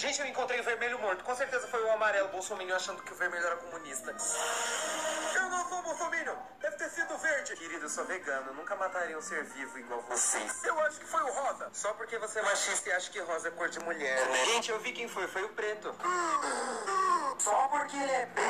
Gente, eu encontrei o vermelho morto. Com certeza foi o amarelo bolsominion achando que o vermelho era comunista. Eu não sou bolsominion. Deve ter sido verde. Querido, eu sou vegano. Nunca mataria um ser vivo igual vocês. Eu acho que foi o rosa. Só porque você é machista e acha que rosa é cor de mulher. Gente, eu vi quem foi. Foi o preto. Só porque ele é preto.